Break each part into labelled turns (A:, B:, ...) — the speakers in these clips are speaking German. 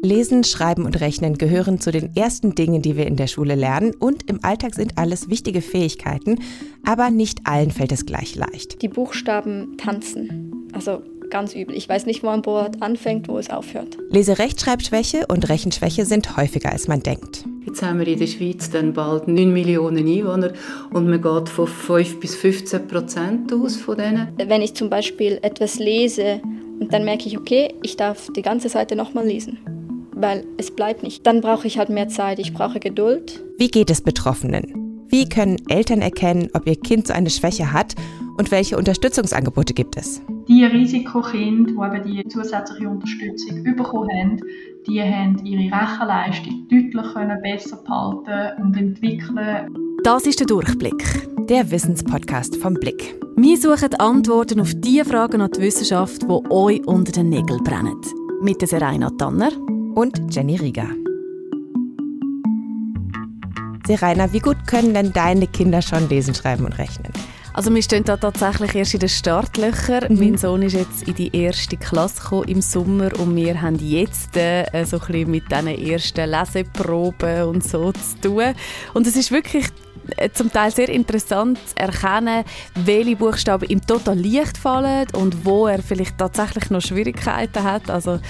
A: Lesen, Schreiben und Rechnen gehören zu den ersten Dingen, die wir in der Schule lernen und im Alltag sind alles wichtige Fähigkeiten, aber nicht allen fällt es gleich leicht.
B: Die Buchstaben tanzen. Also ganz übel. Ich weiß nicht, wo ein Wort anfängt, wo es aufhört.
A: Lese-Rechtschreibschwäche und Rechenschwäche sind häufiger, als man denkt.
C: Jetzt haben wir in der Schweiz dann bald 9 Millionen Einwohner und man geht von 5 bis 15 Prozent aus von denen.
B: Wenn ich zum Beispiel etwas lese und dann merke ich, okay, ich darf die ganze Seite nochmal lesen, weil es bleibt nicht. Dann brauche ich halt mehr Zeit, ich brauche Geduld.
A: Wie geht es Betroffenen? Wie können Eltern erkennen, ob ihr Kind so eine Schwäche hat und welche Unterstützungsangebote gibt es?
D: Die Risikokinder, die eben die zusätzliche Unterstützung bekommen haben, die haben ihre Rechenleistung deutlich können besser behalten und entwickeln.
E: Das ist der Durchblick.
A: Der Wissenspodcast vom Blick.
E: Wir suchen Antworten auf die Fragen an die Wissenschaft, die euch unter den Nägeln brennen. Mit der Serena Tanner
A: und Jenny Rieger. Serena, wie gut können denn deine Kinder schon lesen, schreiben und rechnen?
E: Also wir stehen da tatsächlich erst in den Startlöchern. Mhm. Mein Sohn ist jetzt in die erste Klasse gekommen im Sommer und wir haben jetzt äh, so ein bisschen mit diesen ersten Leseproben und so zu tun. Und es ist wirklich äh, zum Teil sehr interessant zu erkennen, welche Buchstaben ihm total leicht fallen und wo er vielleicht tatsächlich noch Schwierigkeiten hat. Also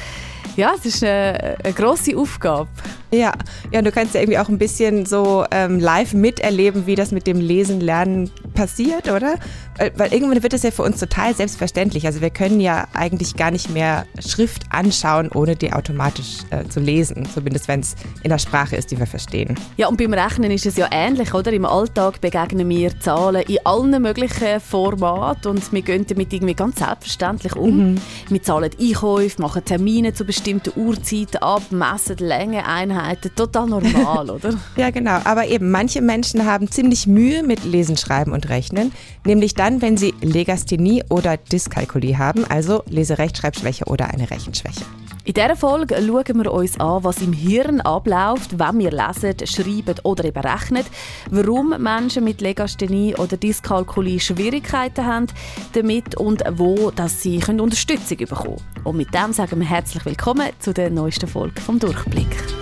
E: ja, es ist eine, eine grosse Aufgabe.
A: Ja, ja, du kannst ja irgendwie auch ein bisschen so ähm, live miterleben, wie das mit dem Lesen, Lernen passiert, oder? Weil, weil, irgendwann wird es ja für uns total selbstverständlich. Also wir können ja eigentlich gar nicht mehr Schrift anschauen, ohne die automatisch äh, zu lesen. Zumindest wenn es in der Sprache ist, die wir verstehen.
E: Ja, und beim Rechnen ist es ja ähnlich, oder? Im Alltag begegnen wir Zahlen in allen möglichen Formaten und wir gehen damit irgendwie ganz selbstverständlich um. Mhm. Wir zahlen Einkäufe, machen Termine zu bestimmten Uhrzeiten ab, messen Länge, Einheiten. Total normal, oder?
A: ja, genau. Aber eben, manche Menschen haben ziemlich Mühe mit Lesen, Schreiben und Rechnen, nämlich dann, dann, wenn Sie Legasthenie oder Dyskalkulie haben, also Leserechtschreibschwäche oder eine Rechenschwäche.
E: In dieser Folge schauen wir uns an, was im Hirn abläuft, wenn wir lesen, schreiben oder eben rechnen, warum Menschen mit Legasthenie oder Dyskalkulie Schwierigkeiten haben damit und wo dass sie Unterstützung bekommen können. Und mit dem sagen wir herzlich willkommen zu der neuesten Folge vom Durchblick.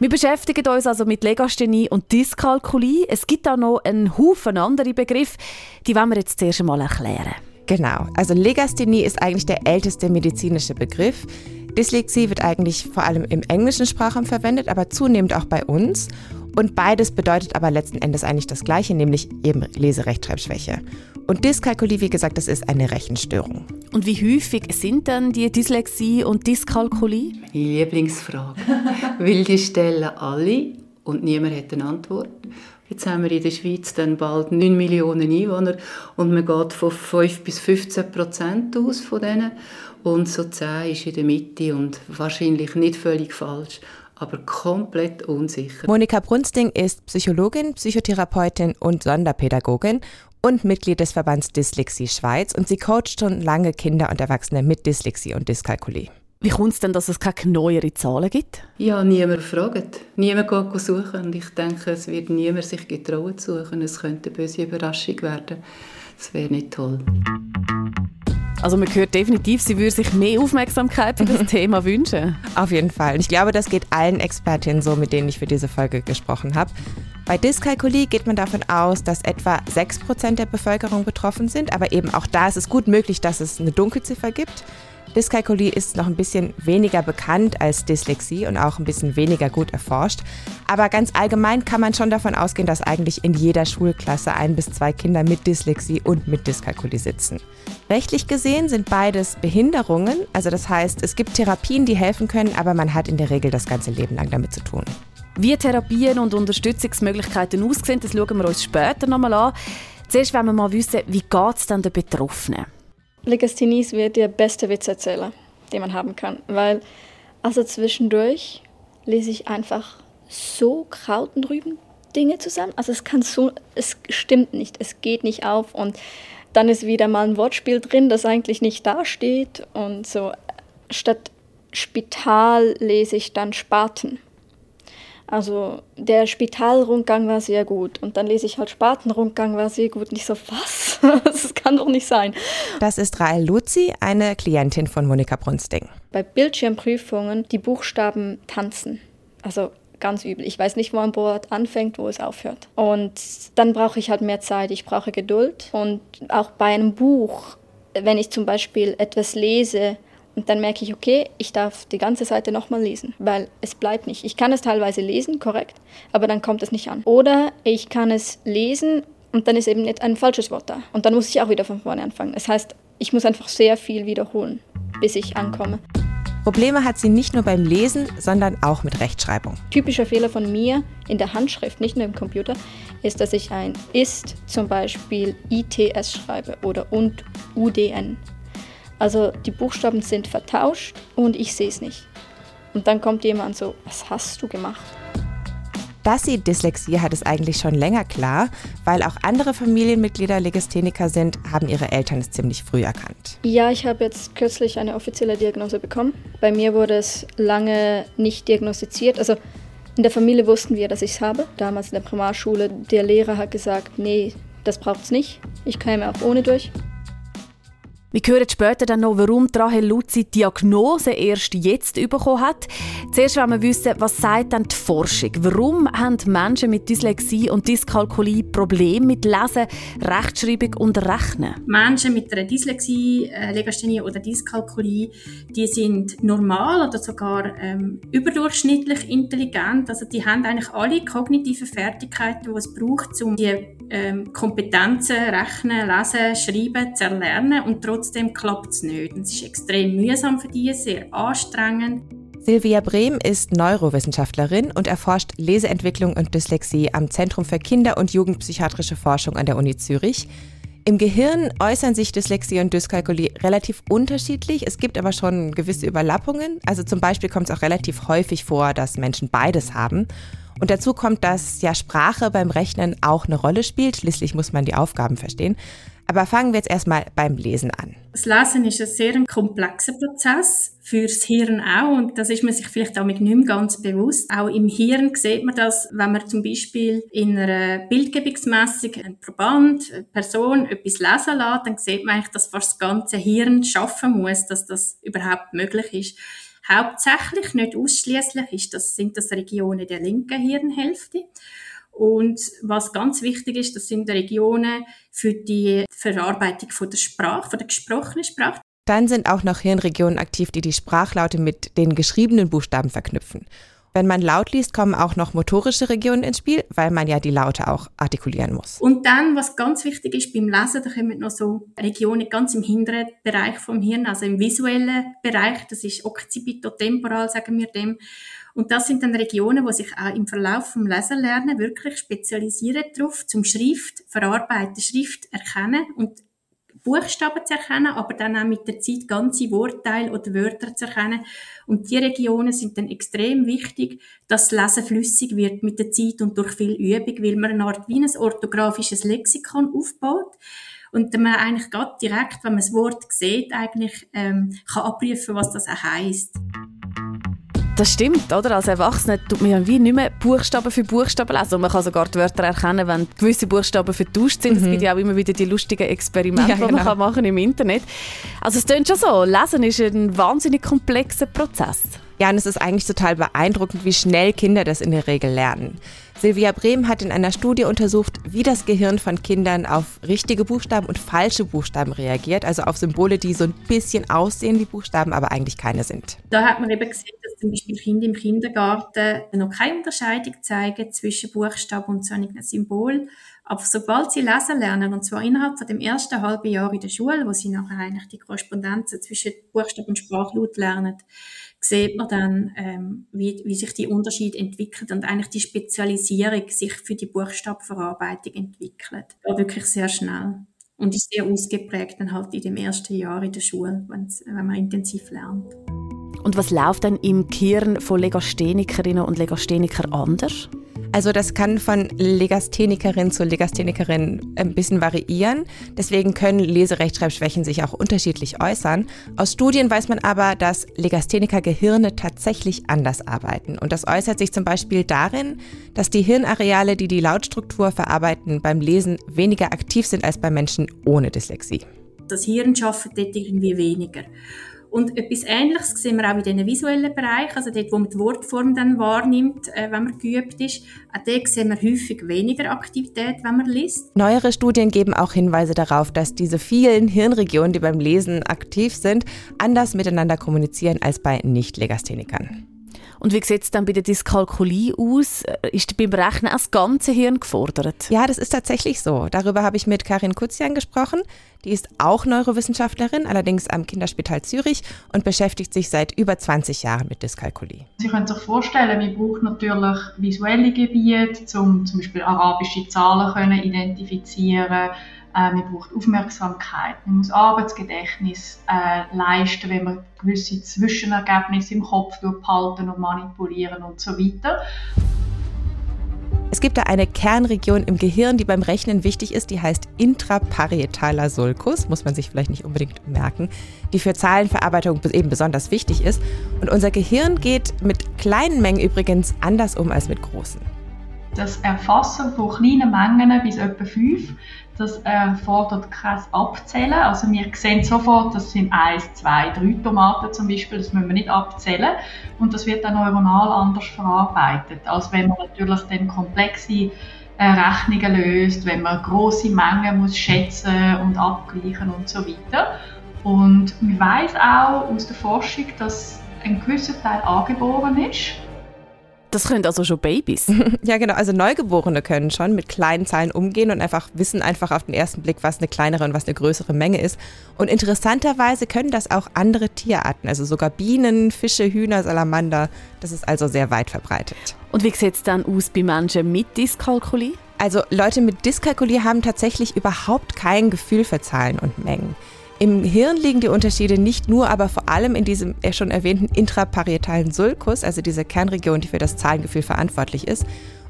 E: Wir beschäftigen uns also mit Legasthenie und Dyskalkulie. Es gibt auch noch einen Haufen andere Begriffe, die wollen wir jetzt zuerst einmal erklären.
A: Genau, also Legasthenie ist eigentlich der älteste medizinische Begriff. Dyslexie wird eigentlich vor allem im englischen Sprachraum verwendet, aber zunehmend auch bei uns. Und beides bedeutet aber letzten Endes eigentlich das Gleiche, nämlich eben Leserechtschreibschwäche. Und Dyskalkulie, wie gesagt, das ist eine Rechenstörung.
E: Und wie häufig sind dann die Dyslexie und Dyskalkulie?
C: Meine Lieblingsfrage. Weil die stellen alle und niemand hat eine Antwort. Jetzt haben wir in der Schweiz dann bald 9 Millionen Einwohner und man geht von 5 bis 15 Prozent aus von denen und so 10 ist in der Mitte und wahrscheinlich nicht völlig falsch aber komplett unsicher.
A: Monika Brunsting ist Psychologin, Psychotherapeutin und Sonderpädagogin und Mitglied des Verbands Dyslexie Schweiz und sie coacht schon lange Kinder und Erwachsene mit Dyslexie und Dyskalkulie.
E: Wie kommt es denn, dass es keine neueren Zahlen gibt?
C: Ja, niemand fragt. Niemand geht suchen. Und ich denke, es wird niemand sich getrauen zu suchen. Es könnte eine böse Überraschung werden. Das wäre nicht toll.
E: Also man hört definitiv, sie würde sich mehr Aufmerksamkeit für das Thema wünschen.
A: Auf jeden Fall. Und ich glaube, das geht allen Expertinnen so, mit denen ich für diese Folge gesprochen habe. Bei Dyskalkulie geht man davon aus, dass etwa 6% der Bevölkerung betroffen sind, aber eben auch da ist es gut möglich, dass es eine Dunkelziffer gibt. Dyskalkulie ist noch ein bisschen weniger bekannt als Dyslexie und auch ein bisschen weniger gut erforscht. Aber ganz allgemein kann man schon davon ausgehen, dass eigentlich in jeder Schulklasse ein bis zwei Kinder mit Dyslexie und mit Dyskalkulie sitzen. Rechtlich gesehen sind beides Behinderungen, also das heißt, es gibt Therapien, die helfen können, aber man hat in der Regel das ganze Leben lang damit zu tun.
E: Wie Therapien und Unterstützungsmöglichkeiten aussehen, das schauen wir uns später nochmal an. Zuerst wollen wir mal wissen, wie geht es den Betroffenen?
B: Legasthenie wird der beste Witzerzähler, den man haben kann. Weil, also zwischendurch lese ich einfach so Kraut Dinge zusammen. Also es kann so, es stimmt nicht, es geht nicht auf und dann ist wieder mal ein Wortspiel drin, das eigentlich nicht dasteht und so statt Spital lese ich dann Spaten. Also der Spitalrundgang war sehr gut und dann lese ich halt Spatenrundgang war sehr gut. Und ich so, was? das kann doch nicht sein.
A: Das ist Rael Luzi, eine Klientin von Monika Brunsting.
B: Bei Bildschirmprüfungen die Buchstaben tanzen. Also ganz übel. Ich weiß nicht, wo ein Wort anfängt, wo es aufhört. Und dann brauche ich halt mehr Zeit, ich brauche Geduld. Und auch bei einem Buch, wenn ich zum Beispiel etwas lese, und dann merke ich, okay, ich darf die ganze Seite nochmal lesen, weil es bleibt nicht. Ich kann es teilweise lesen, korrekt, aber dann kommt es nicht an. Oder ich kann es lesen und dann ist eben nicht ein falsches Wort da. Und dann muss ich auch wieder von vorne anfangen. Das heißt, ich muss einfach sehr viel wiederholen, bis ich ankomme.
A: Probleme hat sie nicht nur beim Lesen, sondern auch mit Rechtschreibung.
B: Typischer Fehler von mir in der Handschrift, nicht nur im Computer, ist, dass ich ein ist zum Beispiel ITS schreibe oder und UDN. Also die Buchstaben sind vertauscht und ich sehe es nicht. Und dann kommt jemand so, was hast du gemacht?
A: Dass sie Dyslexie hat, ist eigentlich schon länger klar, weil auch andere Familienmitglieder Legastheniker sind, haben ihre Eltern es ziemlich früh erkannt.
B: Ja, ich habe jetzt kürzlich eine offizielle Diagnose bekommen. Bei mir wurde es lange nicht diagnostiziert. Also in der Familie wussten wir, dass ich es habe. Damals in der Primarschule, der Lehrer hat gesagt, nee, das braucht es nicht. Ich käme auch ohne durch.
E: Wir hören später dann noch, warum Rahel Luzi die Diagnose erst jetzt bekommen hat. Zuerst wollen wir wissen, was sagt denn die Forschung? Warum haben Menschen mit Dyslexie und Dyskalkulie Probleme mit Lesen, Rechtschreibung und Rechnen?
F: Menschen mit einer Dyslexie, äh, Legasthenie oder Dyskalkulie, die sind normal oder sogar ähm, überdurchschnittlich intelligent. Also die haben eigentlich alle kognitiven Fertigkeiten, die es braucht, um die ähm, Kompetenzen, Rechnen, Lesen, Schreiben zu erlernen und trotzdem klappt es nicht. Es ist extrem mühsam für die, sehr anstrengend.
A: Silvia Brehm ist Neurowissenschaftlerin und erforscht Leseentwicklung und Dyslexie am Zentrum für Kinder- und Jugendpsychiatrische Forschung an der Uni Zürich. Im Gehirn äußern sich Dyslexie und Dyskalkulie relativ unterschiedlich. Es gibt aber schon gewisse Überlappungen. Also zum Beispiel kommt es auch relativ häufig vor, dass Menschen beides haben. Und dazu kommt, dass ja Sprache beim Rechnen auch eine Rolle spielt. Schließlich muss man die Aufgaben verstehen. Aber fangen wir jetzt erstmal beim Lesen an.
F: Das Lesen ist ein sehr komplexer Prozess, fürs Hirn auch, und das ist man sich vielleicht auch nicht mehr ganz bewusst. Auch im Hirn sieht man das, wenn man zum Beispiel in einer Bildgebungsmessung einen Proband, eine Person etwas lesen lässt, dann sieht man eigentlich, dass fast das ganze Hirn schaffen muss, dass das überhaupt möglich ist. Hauptsächlich, nicht ausschließlich, ist das, sind das Regionen der linken Hirnhälfte. Und was ganz wichtig ist, das sind Regionen für die Verarbeitung von der Sprache, von der gesprochenen Sprache.
A: Dann sind auch noch Hirnregionen aktiv, die die Sprachlaute mit den geschriebenen Buchstaben verknüpfen. Wenn man laut liest, kommen auch noch motorische Regionen ins Spiel, weil man ja die Laute auch artikulieren muss.
F: Und dann, was ganz wichtig ist beim Lesen, da kommen noch so Regionen ganz im hinteren Bereich vom Hirn, also im visuellen Bereich, das ist occipitotemporal, sagen wir dem. Und das sind dann Regionen, die sich auch im Verlauf vom Lesenlernen wirklich spezialisieren darauf, zum Schrift verarbeiten, Schrift erkennen und Buchstaben zu erkennen, aber dann auch mit der Zeit ganze Wortteile oder Wörter zu erkennen. Und die Regionen sind dann extrem wichtig, dass das Lesen flüssig wird mit der Zeit und durch viel Übung, weil man eine Art wie ein orthografisches Lexikon aufbaut und man eigentlich gerade direkt, wenn man das Wort sieht, eigentlich ähm, kann abprüfen, was das auch heisst.
E: Das stimmt, oder? Als Erwachsener tut man wie nicht mehr Buchstaben für Buchstaben lesen. Und man kann sogar die Wörter erkennen, wenn gewisse Buchstaben vertauscht sind. Mhm. Es gibt ja auch immer wieder die lustigen Experimente, ja, genau. die man genau. machen im Internet. Also es klingt schon so, Lesen ist ein wahnsinnig komplexer Prozess.
A: Ja, und es ist eigentlich total beeindruckend, wie schnell Kinder das in der Regel lernen. Silvia Brehm hat in einer Studie untersucht, wie das Gehirn von Kindern auf richtige Buchstaben und falsche Buchstaben reagiert, also auf Symbole, die so ein bisschen aussehen wie Buchstaben, aber eigentlich keine sind.
F: Da hat man eben gesehen, dass zum Beispiel Kinder im Kindergarten noch keine Unterscheidung zeigen zwischen Buchstaben und so einem Symbol. Aber sobald sie lesen lernen, und zwar innerhalb von dem ersten halben Jahr in der Schule, wo sie nachher eigentlich die Korrespondenzen zwischen Buchstaben und Sprachlaut lernen, sieht man dann, ähm, wie, wie sich die Unterschied entwickelt und eigentlich die Spezialisierung sich für die Buchstabenverarbeitung entwickelt. Ja, wirklich sehr schnell. Und ist sehr ausgeprägt dann halt in dem ersten Jahr in der Schule, wenn man intensiv lernt.
E: Und was läuft dann im Gehirn von Legasthenikerinnen und Legasthenikern anders?
A: Also das kann von Legasthenikerin zu Legasthenikerin ein bisschen variieren. Deswegen können Leserechtschreibschwächen sich auch unterschiedlich äußern. Aus Studien weiß man aber, dass Legastheniker-Gehirne tatsächlich anders arbeiten. Und das äußert sich zum Beispiel darin, dass die Hirnareale, die die Lautstruktur verarbeiten, beim Lesen weniger aktiv sind als bei Menschen ohne Dyslexie.
F: Das Hirn schafft dort irgendwie weniger. Und etwas Ähnliches sehen wir auch in diesen visuellen Bereich, also dort, wo man die Wortform dann wahrnimmt, äh, wenn man geübt ist. Auch dort sehen wir häufig weniger Aktivität, wenn man liest.
A: Neuere Studien geben auch Hinweise darauf, dass diese vielen Hirnregionen, die beim Lesen aktiv sind, anders miteinander kommunizieren als bei Nicht-Legasthenikern.
E: Und wie sieht es dann bei der Dyskalkulie aus? Ist beim Rechnen auch das ganze Hirn gefordert?
A: Ja, das ist tatsächlich so. Darüber habe ich mit Karin Kutzian gesprochen. Die ist auch Neurowissenschaftlerin, allerdings am Kinderspital Zürich und beschäftigt sich seit über 20 Jahren mit Dyskalkulie.
D: Sie können sich vorstellen, wir brauchen natürlich visuelle Gebiete, um zum Beispiel arabische Zahlen können identifizieren äh, man braucht Aufmerksamkeit, man muss Arbeitsgedächtnis äh, leisten, wenn man gewisse Zwischenergebnisse im Kopf behalten und manipulieren und so weiter.
A: Es gibt da eine Kernregion im Gehirn, die beim Rechnen wichtig ist, die heißt intraparietaler Sulcus, muss man sich vielleicht nicht unbedingt merken, die für Zahlenverarbeitung eben besonders wichtig ist. Und unser Gehirn geht mit kleinen Mengen übrigens anders um als mit großen.
D: Das Erfassen von kleinen Mengen bis etwa 5 das erfordert kein Abzählen. Also wir sehen sofort, das sind 1, 2, 3 Tomaten zum Beispiel, das müssen wir nicht abzählen. Und das wird dann neuronal anders verarbeitet, als wenn man natürlich dann komplexe äh, Rechnungen löst, wenn man große Mengen muss schätzen und abgleichen und so weiter. Und man weiß auch aus der Forschung, dass ein gewisser Teil angeboren ist
E: das können also schon Babys.
A: ja, genau. Also Neugeborene können schon mit kleinen Zahlen umgehen und einfach wissen einfach auf den ersten Blick, was eine kleinere und was eine größere Menge ist. Und interessanterweise können das auch andere Tierarten, also sogar Bienen, Fische, Hühner, Salamander. Das ist also sehr weit verbreitet.
E: Und wie sieht es dann aus bei Menschen mit Dyskalkulie?
A: Also Leute mit Dyskalkulie haben tatsächlich überhaupt kein Gefühl für Zahlen und Mengen. Im Hirn liegen die Unterschiede nicht nur, aber vor allem in diesem schon erwähnten intraparietalen Sulcus, also diese Kernregion, die für das Zahlengefühl verantwortlich ist.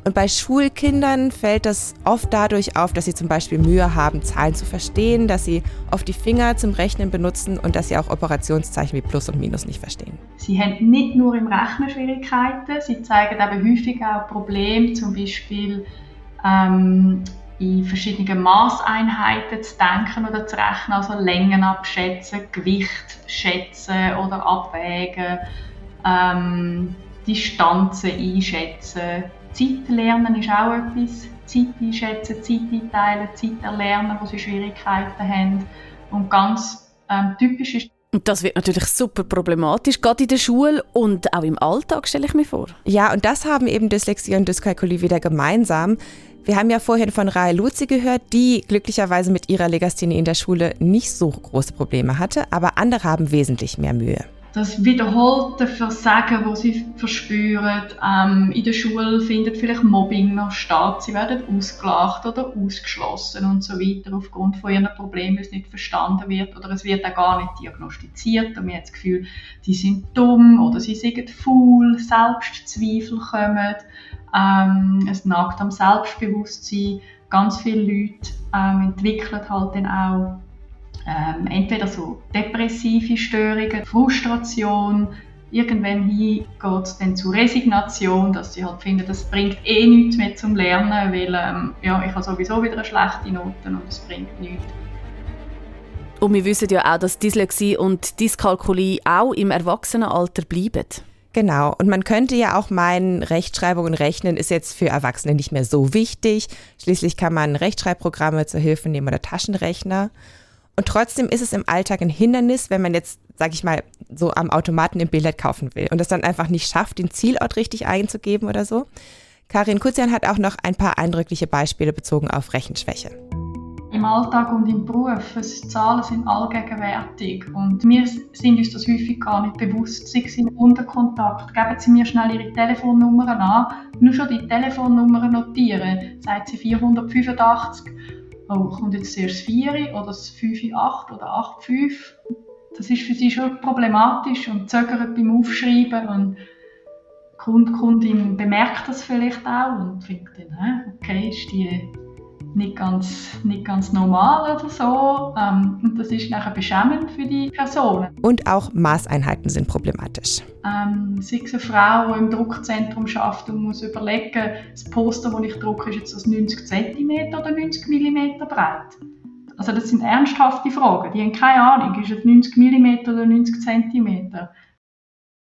A: Und bei Schulkindern fällt das oft dadurch auf, dass sie zum Beispiel Mühe haben, Zahlen zu verstehen, dass sie oft die Finger zum Rechnen benutzen und dass sie auch Operationszeichen wie Plus und Minus nicht verstehen.
D: Sie haben nicht nur im Rechnen Schwierigkeiten, sie zeigen aber häufig auch Probleme, zum Beispiel ähm, in verschiedenen Maßeinheiten zu denken oder zu rechnen, also Längen abschätzen, Gewicht schätzen oder abwägen, ähm, Distanzen einschätzen. Zeit lernen ist auch etwas. Zeit einschätzen, Zeit einteilen, Zeit erlernen, wo sie Schwierigkeiten haben. Und ganz ähm, typisch ist
E: und das wird natürlich super problematisch, gerade in der Schule und auch im Alltag, stelle ich mir vor.
A: Ja, und das haben eben Dyslexie und Dyskalkulie wieder gemeinsam. Wir haben ja vorhin von Rae Luzi gehört, die glücklicherweise mit ihrer Legasthenie in der Schule nicht so große Probleme hatte, aber andere haben wesentlich mehr Mühe.
D: Das wiederholte Versagen, das sie verspüren, ähm, in der Schule findet vielleicht Mobbing noch statt, sie werden ausgelacht oder ausgeschlossen und so weiter aufgrund von ihren Problemen, es nicht verstanden wird oder es wird auch gar nicht diagnostiziert. Und man hat das Gefühl, die sind dumm oder sie sind faul, Selbstzweifel kommen ähm, es nagt am Selbstbewusstsein. Ganz viele Leute ähm, entwickeln halt dann auch ähm, entweder so depressive Störungen, Frustration, irgendwann geht es dann zu Resignation, dass sie halt finden, das bringt eh nichts mehr zum Lernen, weil ähm, ja, ich habe sowieso wieder eine schlechte Note und es bringt nichts.
E: Und wir wissen ja auch, dass Dyslexie und Dyskalkulie auch im Erwachsenenalter bleiben.
A: Genau, und man könnte ja auch meinen, Rechtschreibung und Rechnen ist jetzt für Erwachsene nicht mehr so wichtig. Schließlich kann man Rechtschreibprogramme zur Hilfe nehmen oder Taschenrechner. Und trotzdem ist es im Alltag ein Hindernis, wenn man jetzt, sag ich mal, so am Automaten im Billett kaufen will und es dann einfach nicht schafft, den Zielort richtig einzugeben oder so. Karin Kutzian hat auch noch ein paar eindrückliche Beispiele bezogen auf Rechenschwäche
D: im Alltag und im Beruf. Die Zahlen sind allgegenwärtig und wir sind uns das häufig gar nicht bewusst. Sie sind unter Kontakt. Geben Sie mir schnell Ihre Telefonnummern an. Nur schon die Telefonnummer notieren. Sagt sie 485. Oh, kommt jetzt zuerst das 4 oder das 5-8 oder 8-5? Das ist für sie schon problematisch und zögert beim Aufschreiben und Kunde, Kundin bemerkt das vielleicht auch und findet dann, okay, ist die nicht ganz, nicht ganz normal oder so. Ähm, und das ist nachher beschämend für die Personen.
A: Und auch Maßeinheiten sind problematisch.
D: Ähm, sei es eine Frau, die im Druckzentrum arbeitet und muss überlegen, das Poster, das ich drucke, ist jetzt das 90 cm oder 90 mm breit. Also das sind ernsthafte Fragen. Die haben keine Ahnung, ist es 90 mm oder 90 cm.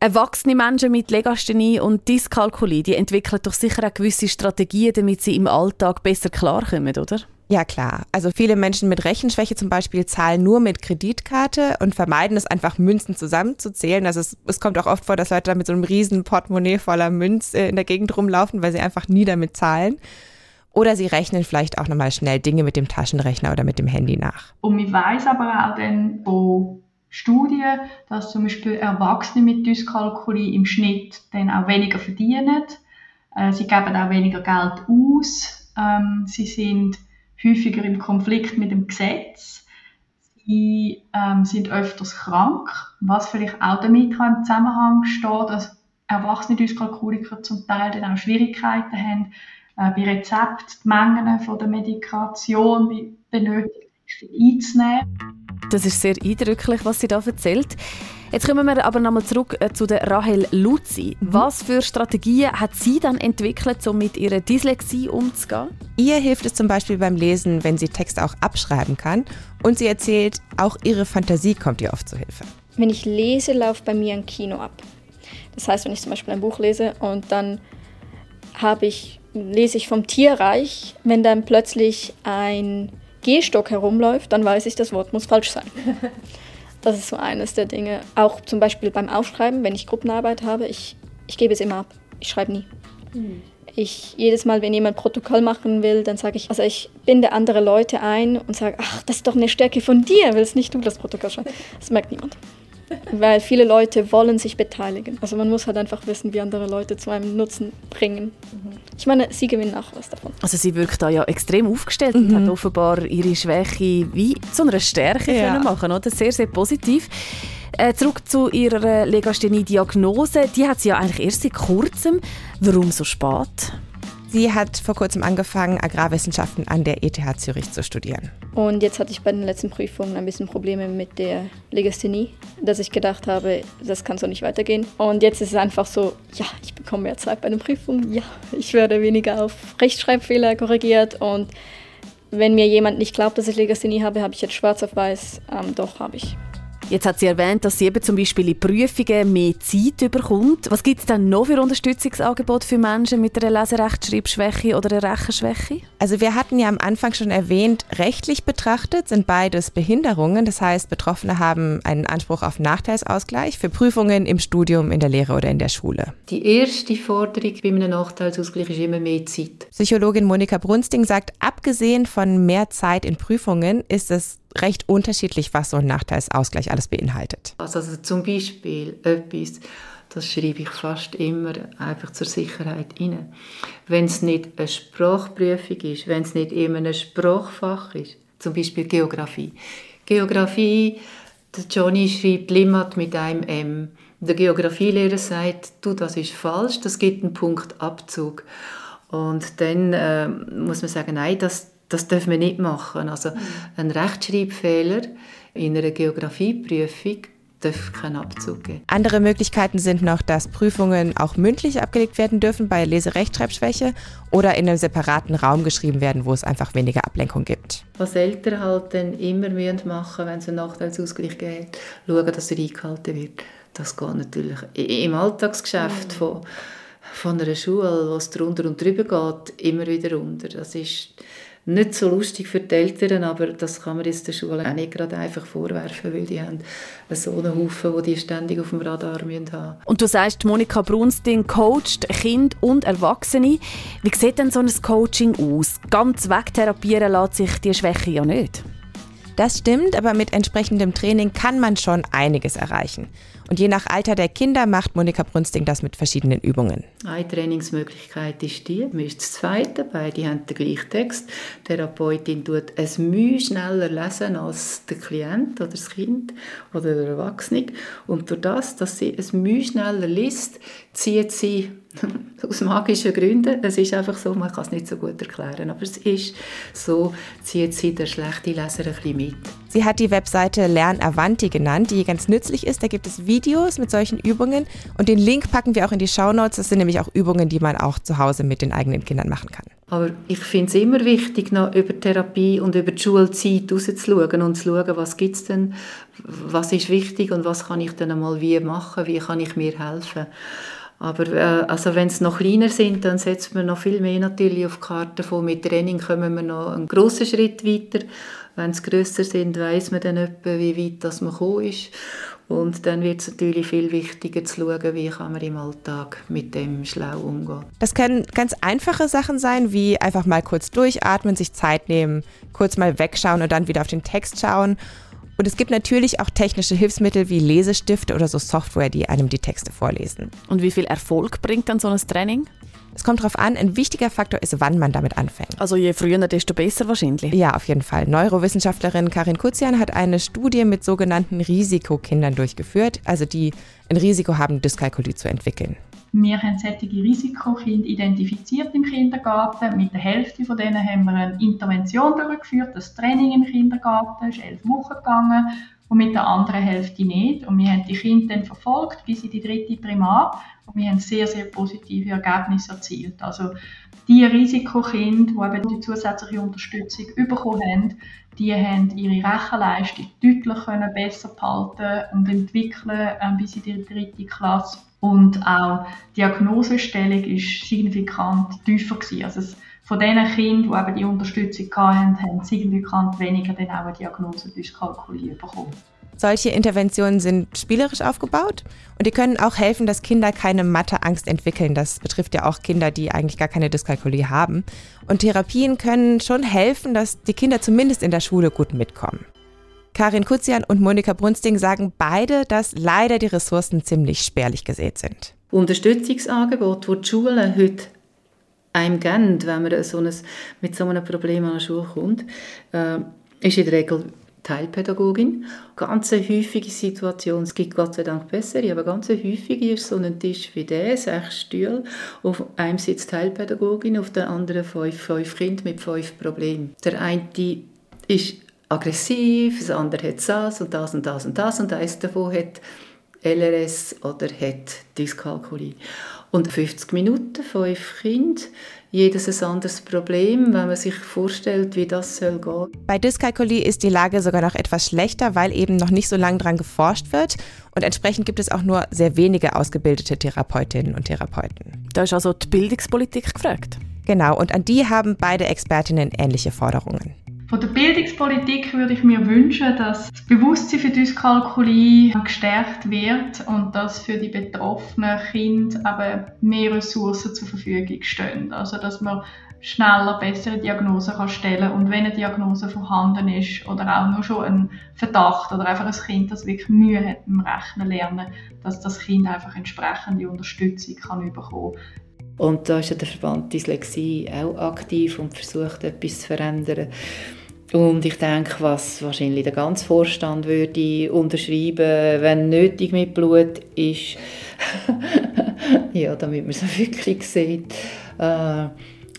E: Erwachsene Menschen mit Legasthenie und Dyskalkulie, die entwickeln doch sicher auch gewisse Strategien, damit sie im Alltag besser klarkommen, oder?
A: Ja klar. Also viele Menschen mit Rechenschwäche zum Beispiel zahlen nur mit Kreditkarte und vermeiden es einfach, Münzen zusammenzuzählen. Also es, es kommt auch oft vor, dass Leute da mit so einem riesen Portemonnaie voller Münz äh, in der Gegend rumlaufen, weil sie einfach nie damit zahlen. Oder sie rechnen vielleicht auch nochmal schnell Dinge mit dem Taschenrechner oder mit dem Handy nach.
D: Und ich weiß aber auch dann, wo Studien, dass zum Beispiel Erwachsene mit Dyskalkulie im Schnitt dann auch weniger verdienen. Äh, sie geben auch weniger Geld aus. Ähm, sie sind häufiger im Konflikt mit dem Gesetz. Sie ähm, sind öfters krank, was vielleicht auch damit im Zusammenhang steht, dass erwachsene Dyskalkuliker zum Teil dann auch Schwierigkeiten haben, äh, bei Rezept die Mengen von der Medikation benötigt einzunehmen.
E: Das ist sehr eindrücklich, was sie da erzählt. Jetzt kommen wir aber nochmal zurück äh, zu der Rahel Luzi. Mhm. Was für Strategien hat sie dann entwickelt, um mit ihrer Dyslexie umzugehen?
A: Ihr hilft es zum Beispiel beim Lesen, wenn sie Texte auch abschreiben kann. Und sie erzählt, auch ihre Fantasie kommt ihr oft zu Hilfe.
B: Wenn ich lese, läuft bei mir ein Kino ab. Das heißt, wenn ich zum Beispiel ein Buch lese und dann habe ich, lese ich vom Tierreich, wenn dann plötzlich ein Gehstock herumläuft, dann weiß ich, das Wort muss falsch sein. Das ist so eines der Dinge. Auch zum Beispiel beim Aufschreiben, wenn ich Gruppenarbeit habe, ich, ich gebe es immer ab. Ich schreibe nie. Mhm. Ich, jedes Mal, wenn jemand Protokoll machen will, dann sage ich, also ich binde andere Leute ein und sage, ach, das ist doch eine Stärke von dir, willst nicht du das Protokoll schreiben. Das merkt niemand. Weil viele Leute wollen sich beteiligen. Also man muss halt einfach wissen, wie andere Leute zu einem Nutzen bringen. Ich meine, sie gewinnen auch was davon.
E: Also sie wirkt da ja extrem aufgestellt mhm. und hat offenbar ihre Schwäche wie zu einer Stärke ja. können machen, oder? Sehr, sehr positiv. Äh, zurück zu ihrer Legasthenie-Diagnose. Die hat sie ja eigentlich erst seit kurzem. Warum so spät?
A: Sie hat vor kurzem angefangen, Agrarwissenschaften an der ETH Zürich zu studieren.
B: Und jetzt hatte ich bei den letzten Prüfungen ein bisschen Probleme mit der Legasthenie, dass ich gedacht habe, das kann so nicht weitergehen. Und jetzt ist es einfach so, ja, ich bekomme mehr Zeit bei den Prüfungen, ja, ich werde weniger auf Rechtschreibfehler korrigiert und wenn mir jemand nicht glaubt, dass ich Legasthenie habe, habe ich jetzt schwarz auf weiß, ähm, doch habe ich.
E: Jetzt hat sie erwähnt, dass sie eben zum Beispiel in Prüfungen mehr Zeit bekommt. Was gibt es denn noch für Unterstützungsangebote für Menschen mit einer Leserechtschreibschwäche oder einer Rechenschwäche?
A: Also wir hatten ja am Anfang schon erwähnt, rechtlich betrachtet sind beides Behinderungen. Das heißt, Betroffene haben einen Anspruch auf Nachteilsausgleich für Prüfungen im Studium, in der Lehre oder in der Schule.
C: Die erste Forderung bei einem Nachteilsausgleich ist immer mehr Zeit.
A: Psychologin Monika Brunsting sagt, abgesehen von mehr Zeit in Prüfungen ist es recht unterschiedlich, was so ein Nachteilsausgleich alles beinhaltet.
C: Also, also zum Beispiel etwas, das schreibe ich fast immer einfach zur Sicherheit rein. Wenn es nicht eine Sprachprüfung ist, wenn es nicht immer ein Sprachfach ist, zum Beispiel Geografie. Geografie, der Johnny schreibt Limmat mit einem M. Der Geografielehrer sagt, du, das ist falsch, das gibt einen Punkt Abzug. Und dann äh, muss man sagen, nein, das, das dürfen wir nicht machen. Also ein Rechtschreibfehler in einer Geografieprüfung darf keinen Abzug geben.
A: Andere Möglichkeiten sind noch, dass Prüfungen auch mündlich abgelegt werden dürfen bei Leserechtschreibschwäche oder in einem separaten Raum geschrieben werden, wo es einfach weniger Ablenkung gibt.
C: Was Eltern halt dann immer müssen machen wenn es einen Nachteilsausgleich gibt, schauen, dass er eingehalten wird. Das geht natürlich im Alltagsgeschäft mhm. von, von einer Schule, was drunter und drüber geht, immer wieder unter. Das ist nicht so lustig für die Eltern, aber das kann man jetzt der Schule auch nicht gerade einfach vorwerfen, weil die haben so einen Haufen, die die ständig auf dem Radar haben müssen
E: Und du sagst, Monika Brunsting coacht Kinder und Erwachsene. Wie sieht denn so ein Coaching aus? Ganz wegtherapieren lässt sich die Schwäche ja nicht.
A: Das stimmt, aber mit entsprechendem Training kann man schon einiges erreichen. Und je nach Alter der Kinder macht Monika Brünsting das mit verschiedenen Übungen.
C: Eine Trainingsmöglichkeit ist die, man ist das Zweite, beide haben den gleichen Text. Die Therapeutin tut es Mühe schneller lesen als der Klient oder das Kind oder der Erwachsene. Und durch das, dass sie es Mühe schneller liest, zieht sie aus magischen Gründen, es ist einfach so, man kann es nicht so gut erklären, aber es ist so, zieht sie der schlechte Leser ein bisschen mit.
A: Sie hat die Webseite Lern Avanti genannt, die ganz nützlich ist. Da gibt es Videos mit solchen Übungen und den Link packen wir auch in die Shownotes. Das sind nämlich auch Übungen, die man auch zu Hause mit den eigenen Kindern machen kann.
C: Aber ich finde es immer wichtig, noch über Therapie und über die Schulzeit rauszuschauen und zu schauen, was gibt es denn, was ist wichtig und was kann ich dann einmal wie machen, wie kann ich mir helfen. Aber äh, also wenn es noch kleiner sind, dann setzt man noch viel mehr natürlich auf die Karte von. Mit Training kommen wir noch einen grossen Schritt weiter. Wenn es grösser sind, weiß man dann etwa, wie weit das man gekommen ist. Und dann wird es natürlich viel wichtiger zu schauen, wie kann man im Alltag mit dem schlau umgehen.
A: Das können ganz einfache Sachen sein, wie einfach mal kurz durchatmen, sich Zeit nehmen, kurz mal wegschauen und dann wieder auf den Text schauen. Und es gibt natürlich auch technische Hilfsmittel wie Lesestifte oder so Software, die einem die Texte vorlesen.
E: Und wie viel Erfolg bringt dann so ein Training?
A: Es kommt darauf an, ein wichtiger Faktor ist, wann man damit anfängt.
E: Also je früher, desto besser wahrscheinlich.
A: Ja, auf jeden Fall. Neurowissenschaftlerin Karin Kuzian hat eine Studie mit sogenannten Risikokindern durchgeführt, also die ein Risiko haben, Dyskalkulie zu entwickeln.
D: Wir haben solche Risikokinder identifiziert im Kindergarten. Mit der Hälfte von denen haben wir eine Intervention durchgeführt. Das Training im Kindergarten ist elf Wochen gegangen und mit der anderen Hälfte nicht. Und wir haben die Kinder dann verfolgt bis in die dritte Primar und wir haben sehr, sehr positive Ergebnisse erzielt. Also die Risikokinder, die eben die zusätzliche Unterstützung bekommen haben, die haben ihre Rechenleistung deutlich besser behalten und entwickeln ähm, bis in die dritte Klasse. Und auch die Diagnosestellung ist signifikant tiefer gewesen. Also es, von den Kindern, die eben die Unterstützung hatten, haben signifikant weniger dann auch eine Diagnose Dyskalkulie bekommen.
A: Solche Interventionen sind spielerisch aufgebaut und die können auch helfen, dass Kinder keine Matheangst entwickeln. Das betrifft ja auch Kinder, die eigentlich gar keine Dyskalkulie haben. Und Therapien können schon helfen, dass die Kinder zumindest in der Schule gut mitkommen. Karin Kutzian und Monika Brunsting sagen beide, dass leider die Ressourcen ziemlich spärlich gesät sind.
C: Unterstützungsangebote, die die Schulen heute einem geben, wenn man so ein, mit so einem Problem an die Schule kommt, äh, ist in der Regel Teilpädagogin. Ganz eine häufige Situation, es gibt Gott sei Dank bessere, aber ganz eine häufige ist so ein Tisch wie der, sechs Stühle, auf einem sitzt Teilpädagogin, auf der anderen fünf, fünf Kinder mit fünf Problemen. Der eine ist aggressiv, das andere hat das und das und das und das und eines davon hat LRS oder hat Dyskalkulie. Und 50 Minuten, fünf Kinder, jedes ein anderes Problem, wenn man sich vorstellt, wie das soll gehen.
A: Bei Dyskalkulie ist die Lage sogar noch etwas schlechter, weil eben noch nicht so lange daran geforscht wird und entsprechend gibt es auch nur sehr wenige ausgebildete Therapeutinnen und Therapeuten.
E: Da ist also die Bildungspolitik gefragt.
A: Genau, und an die haben beide Expertinnen ähnliche Forderungen.
D: Von der Bildungspolitik würde ich mir wünschen, dass das Bewusstsein für Dyskalkulie gestärkt wird und dass für die betroffenen Kinder aber mehr Ressourcen zur Verfügung stehen. Also dass man schneller bessere Diagnosen kann stellen und wenn eine Diagnose vorhanden ist oder auch nur schon ein Verdacht oder einfach ein Kind, das wirklich Mühe hat im Rechnen lernen, dass das Kind einfach entsprechende Unterstützung kann bekommen.
C: Und da ist ja der Verband Dyslexie auch aktiv und versucht etwas zu verändern. Und ich denke, was wahrscheinlich der ganze Vorstand würde unterschreiben, wenn nötig mit Blut ist, ja, damit man es wirklich sieht, äh,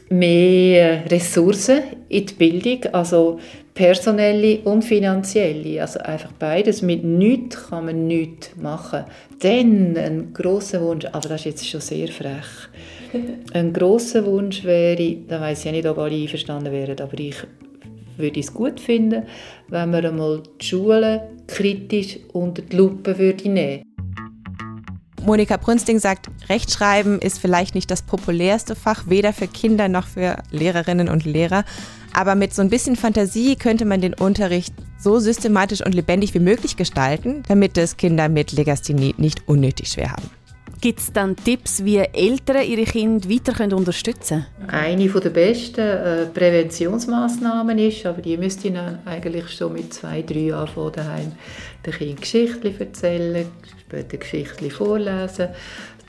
C: mehr Ressourcen in die Bildung, also personelle und finanzielle, also einfach beides. Mit nichts kann man nichts machen. Dann ein grosser Wunsch, aber das ist jetzt schon sehr frech, ein grosser Wunsch wäre, da weiß ich ja nicht, ob alle einverstanden wären, aber ich würde es gut finden, wenn man einmal die Schulen kritisch unter die Lupe würde nehmen
A: Monika Brünsting sagt, Rechtschreiben ist vielleicht nicht das populärste Fach, weder für Kinder noch für Lehrerinnen und Lehrer. Aber mit so ein bisschen Fantasie könnte man den Unterricht so systematisch und lebendig wie möglich gestalten, damit es Kinder mit Legasthenie nicht unnötig schwer haben.
E: Gibt es dann Tipps, wie Eltern ihre Kinder weiter unterstützen können?
C: Eine der besten äh, Präventionsmaßnahmen ist, aber die müsst ihr eigentlich schon mit zwei, drei Jahren von daheim den Kindern Geschichten erzählen, später Geschichten vorlesen,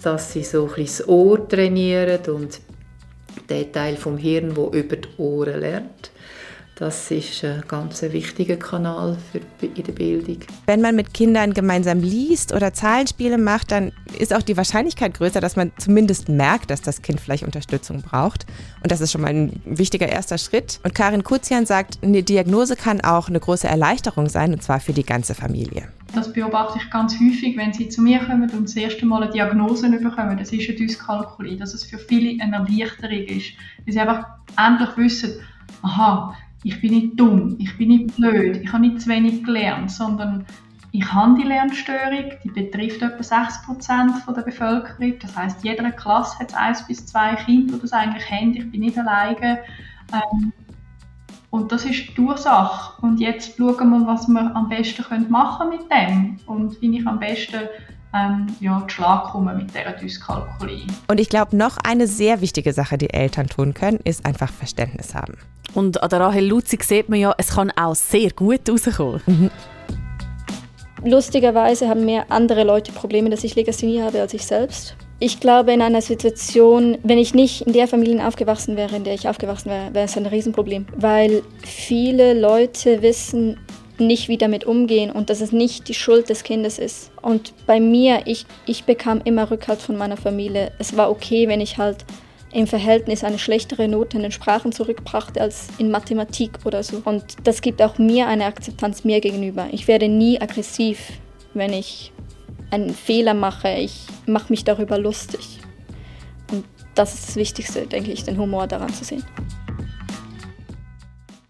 C: dass sie so ein bisschen das Ohr trainieren und den Teil vom Hirn, der über die Ohren lernt. Das ist ein ganz wichtiger Kanal für, in der Bildung.
A: Wenn man mit Kindern gemeinsam liest oder Zahlenspiele macht, dann ist auch die Wahrscheinlichkeit größer, dass man zumindest merkt, dass das Kind vielleicht Unterstützung braucht. Und das ist schon mal ein wichtiger erster Schritt. Und Karin Kuzian sagt, eine Diagnose kann auch eine große Erleichterung sein, und zwar für die ganze Familie.
D: Das beobachte ich ganz häufig, wenn sie zu mir kommen und das erste Mal eine Diagnose bekommen. Das ist eine Dyskalkulie, dass es für viele eine Erleichterung ist. Weil sie einfach endlich wissen, aha, ich bin nicht dumm, ich bin nicht blöd, ich habe nicht zu wenig gelernt, sondern ich habe die Lernstörung, die betrifft etwa 6% der Bevölkerung. Das heißt, jeder Klasse hat eins bis zwei Kinder, die das eigentlich haben. Ich bin nicht alleine. Ähm, und das ist die Ursache. Und jetzt schauen wir, was wir am besten machen mit dem und wie ich am besten ähm, ja, Schlag komme mit dieser Dyskalkulie.
A: Und ich glaube, noch eine sehr wichtige Sache, die Eltern tun können, ist einfach Verständnis haben.
E: Und an der Rahel Luzig sieht man ja, es kann auch sehr gut rauskommen. Mhm.
B: Lustigerweise haben mehr andere Leute Probleme, dass ich Legasthenie habe, als ich selbst. Ich glaube, in einer Situation, wenn ich nicht in der Familie aufgewachsen wäre, in der ich aufgewachsen wäre, wäre es ein Riesenproblem. Weil viele Leute wissen nicht, wie damit umgehen und dass es nicht die Schuld des Kindes ist. Und bei mir, ich, ich bekam immer Rückhalt von meiner Familie. Es war okay, wenn ich halt im Verhältnis eine schlechtere Note in den Sprachen zurückbrachte als in Mathematik oder so. Und das gibt auch mir eine Akzeptanz mir gegenüber. Ich werde nie aggressiv, wenn ich einen Fehler mache. Ich mache mich darüber lustig. Und das ist das Wichtigste, denke ich, den Humor daran zu sehen.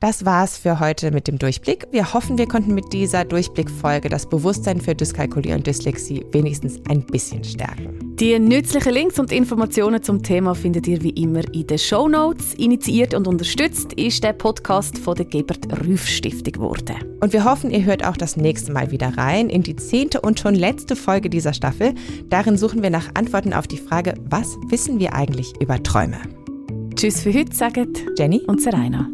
A: Das war's für heute mit dem Durchblick. Wir hoffen, wir konnten mit dieser Durchblickfolge das Bewusstsein für Dyskalkulie und Dyslexie wenigstens ein bisschen stärken.
E: Die nützlichen Links und Informationen zum Thema findet ihr wie immer in den Show Notes. Initiiert und unterstützt ist der Podcast von der Gebert Rüff Stiftung geworden.
A: Und wir hoffen, ihr hört auch das nächste Mal wieder rein in die zehnte und schon letzte Folge dieser Staffel. Darin suchen wir nach Antworten auf die Frage, was wissen wir eigentlich über Träume?
E: Tschüss für heute, sagen
A: Jenny
E: und Serena.